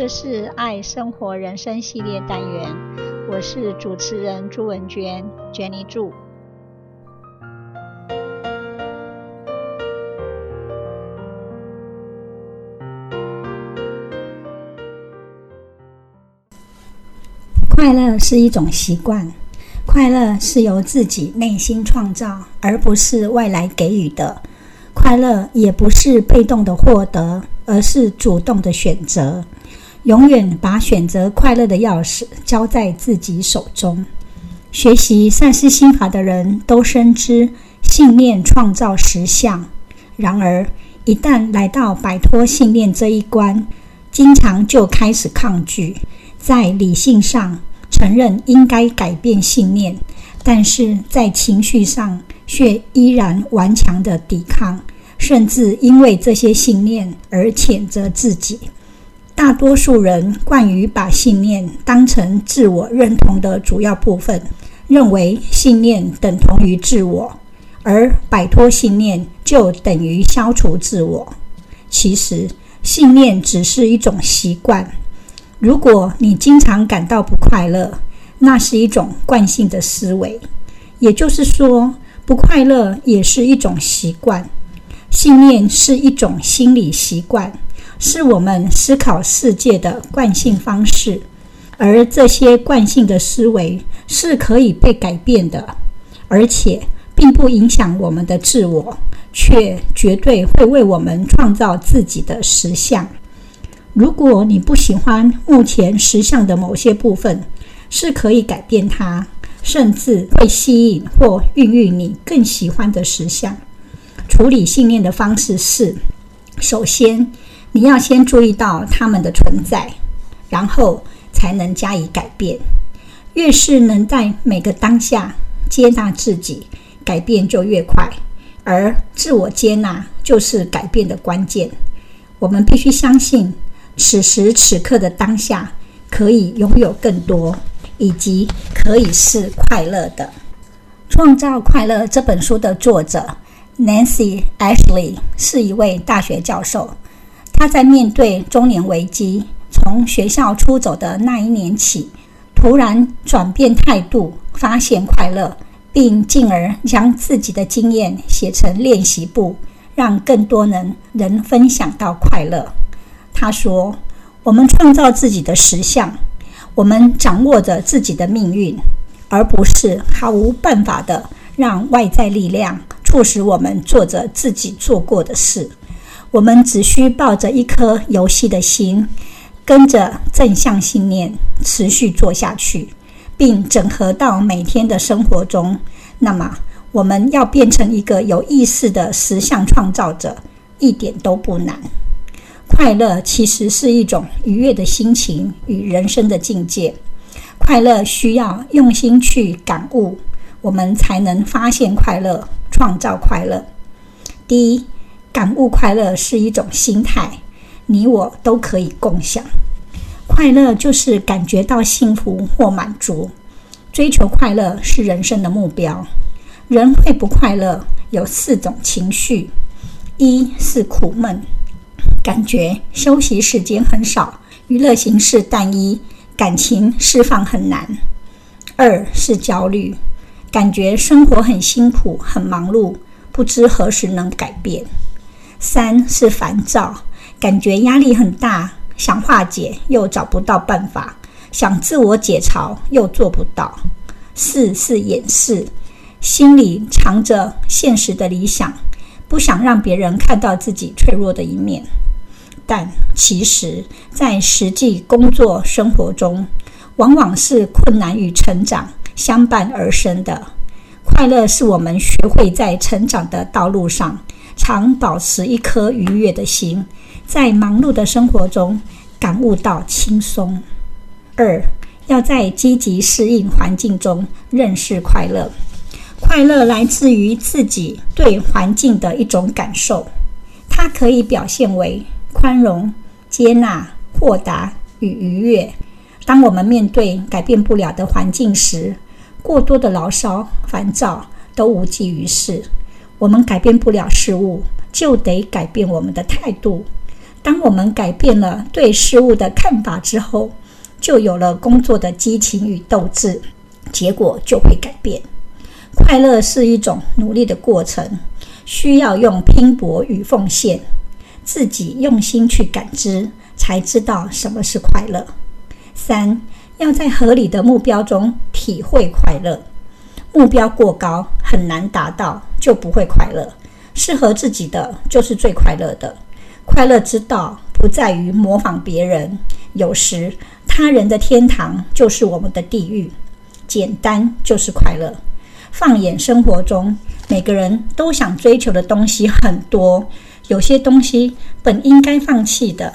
这是爱生活人生系列单元，我是主持人朱文娟，Jenny 朱。快乐是一种习惯，快乐是由自己内心创造，而不是外来给予的。快乐也不是被动的获得，而是主动的选择。永远把选择快乐的钥匙交在自己手中。学习善思心法的人都深知信念创造实相，然而一旦来到摆脱信念这一关，经常就开始抗拒。在理性上承认应该改变信念，但是在情绪上却依然顽强地抵抗，甚至因为这些信念而谴责自己。大多数人惯于把信念当成自我认同的主要部分，认为信念等同于自我，而摆脱信念就等于消除自我。其实，信念只是一种习惯。如果你经常感到不快乐，那是一种惯性的思维，也就是说，不快乐也是一种习惯。信念是一种心理习惯。是我们思考世界的惯性方式，而这些惯性的思维是可以被改变的，而且并不影响我们的自我，却绝对会为我们创造自己的实相。如果你不喜欢目前实相的某些部分，是可以改变它，甚至会吸引或孕育你更喜欢的实相。处理信念的方式是：首先，你要先注意到它们的存在，然后才能加以改变。越是能在每个当下接纳自己，改变就越快。而自我接纳就是改变的关键。我们必须相信，此时此刻的当下可以拥有更多，以及可以是快乐的。《创造快乐》这本书的作者 Nancy Ashley 是一位大学教授。他在面对中年危机，从学校出走的那一年起，突然转变态度，发现快乐，并进而将自己的经验写成练习簿，让更多人能分享到快乐。他说：“我们创造自己的实相，我们掌握着自己的命运，而不是毫无办法的让外在力量促使我们做着自己做过的事。”我们只需抱着一颗游戏的心，跟着正向信念持续做下去，并整合到每天的生活中。那么，我们要变成一个有意识的实相创造者，一点都不难。快乐其实是一种愉悦的心情与人生的境界。快乐需要用心去感悟，我们才能发现快乐，创造快乐。第一。感悟快乐是一种心态，你我都可以共享。快乐就是感觉到幸福或满足。追求快乐是人生的目标。人会不快乐，有四种情绪：一是苦闷，感觉休息时间很少，娱乐形式单一，感情释放很难；二是焦虑，感觉生活很辛苦、很忙碌，不知何时能改变。三是烦躁，感觉压力很大，想化解又找不到办法，想自我解嘲又做不到。四是掩饰，心里藏着现实的理想，不想让别人看到自己脆弱的一面。但其实，在实际工作生活中，往往是困难与成长相伴而生的。快乐是我们学会在成长的道路上，常保持一颗愉悦的心，在忙碌的生活中感悟到轻松。二，要在积极适应环境中认识快乐。快乐来自于自己对环境的一种感受，它可以表现为宽容、接纳、豁达与愉悦。当我们面对改变不了的环境时，过多的牢骚、烦躁都无济于事。我们改变不了事物，就得改变我们的态度。当我们改变了对事物的看法之后，就有了工作的激情与斗志，结果就会改变。快乐是一种努力的过程，需要用拼搏与奉献，自己用心去感知，才知道什么是快乐。三，要在合理的目标中体会快乐。目标过高，很难达到，就不会快乐。适合自己的就是最快乐的。快乐之道不在于模仿别人，有时他人的天堂就是我们的地狱。简单就是快乐。放眼生活中，每个人都想追求的东西很多，有些东西本应该放弃的，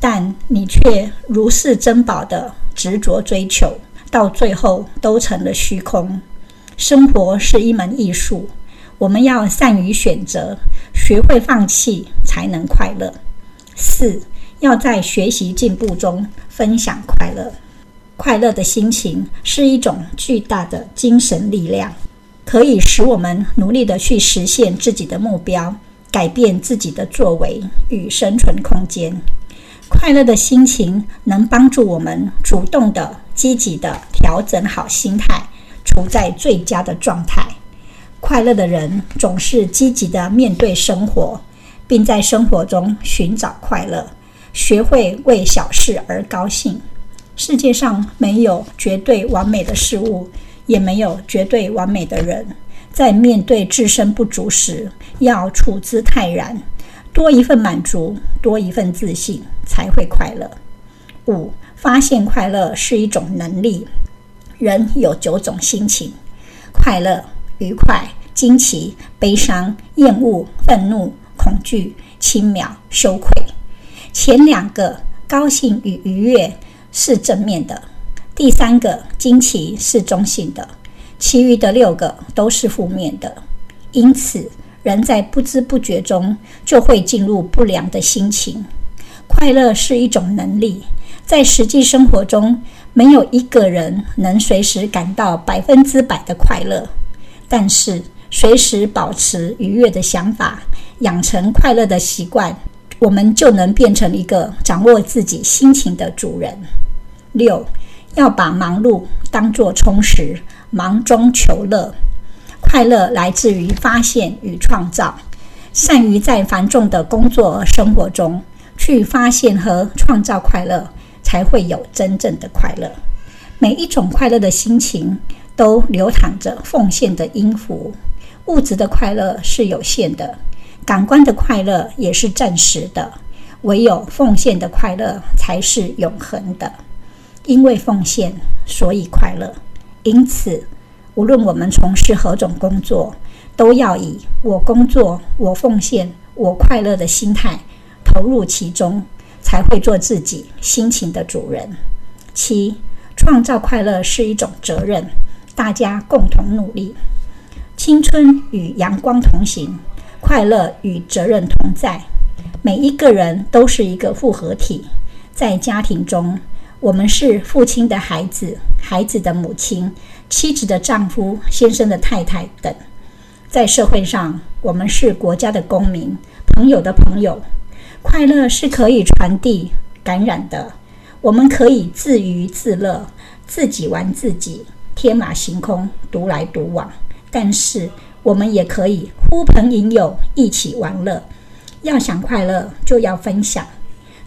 但你却如视珍宝的执着追求，到最后都成了虚空。生活是一门艺术，我们要善于选择，学会放弃，才能快乐。四，要在学习进步中分享快乐。快乐的心情是一种巨大的精神力量，可以使我们努力地去实现自己的目标，改变自己的作为与生存空间。快乐的心情能帮助我们主动地、积极地调整好心态，处在最佳的状态。快乐的人总是积极地面对生活，并在生活中寻找快乐，学会为小事而高兴。世界上没有绝对完美的事物，也没有绝对完美的人。在面对自身不足时，要处之泰然，多一份满足，多一份自信，才会快乐。五，发现快乐是一种能力。人有九种心情：快乐。愉快、惊奇、悲伤、厌恶、愤怒、恐惧、轻蔑、羞愧。前两个高兴与愉悦是正面的，第三个惊奇是中性的，其余的六个都是负面的。因此，人在不知不觉中就会进入不良的心情。快乐是一种能力，在实际生活中，没有一个人能随时感到百分之百的快乐。但是，随时保持愉悦的想法，养成快乐的习惯，我们就能变成一个掌握自己心情的主人。六，要把忙碌当作充实，忙中求乐。快乐来自于发现与创造，善于在繁重的工作和生活中去发现和创造快乐，才会有真正的快乐。每一种快乐的心情。都流淌着奉献的音符。物质的快乐是有限的，感官的快乐也是暂时的，唯有奉献的快乐才是永恒的。因为奉献，所以快乐。因此，无论我们从事何种工作，都要以“我工作，我奉献，我快乐”的心态投入其中，才会做自己心情的主人。七，创造快乐是一种责任。大家共同努力，青春与阳光同行，快乐与责任同在。每一个人都是一个复合体，在家庭中，我们是父亲的孩子、孩子的母亲、妻子的丈夫、先生的太太等；在社会上，我们是国家的公民、朋友的朋友。快乐是可以传递、感染的。我们可以自娱自乐，自己玩自己。天马行空，独来独往。但是，我们也可以呼朋引友一起玩乐。要想快乐，就要分享。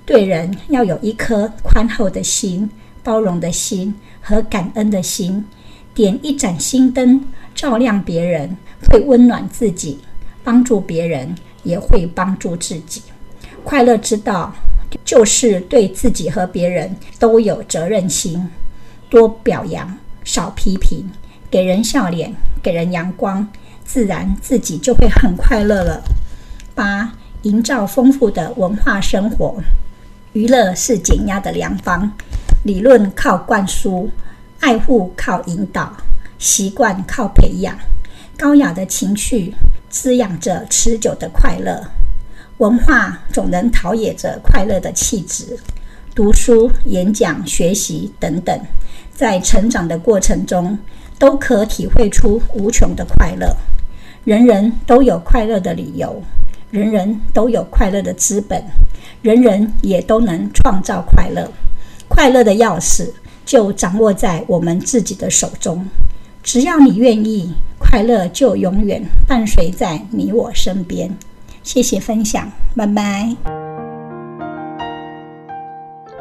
对人要有一颗宽厚的心、包容的心和感恩的心。点一盏心灯，照亮别人，会温暖自己；帮助别人，也会帮助自己。快乐之道，就是对自己和别人都有责任心，多表扬。少批评，给人笑脸，给人阳光，自然自己就会很快乐了。八、营造丰富的文化生活，娱乐是减压的良方。理论靠灌输，爱护靠引导，习惯靠培养，高雅的情趣滋养着持久的快乐。文化总能陶冶着快乐的气质。读书、演讲、学习等等。在成长的过程中，都可体会出无穷的快乐。人人都有快乐的理由，人人都有快乐的资本，人人也都能创造快乐。快乐的钥匙就掌握在我们自己的手中。只要你愿意，快乐就永远伴随在你我身边。谢谢分享，拜拜。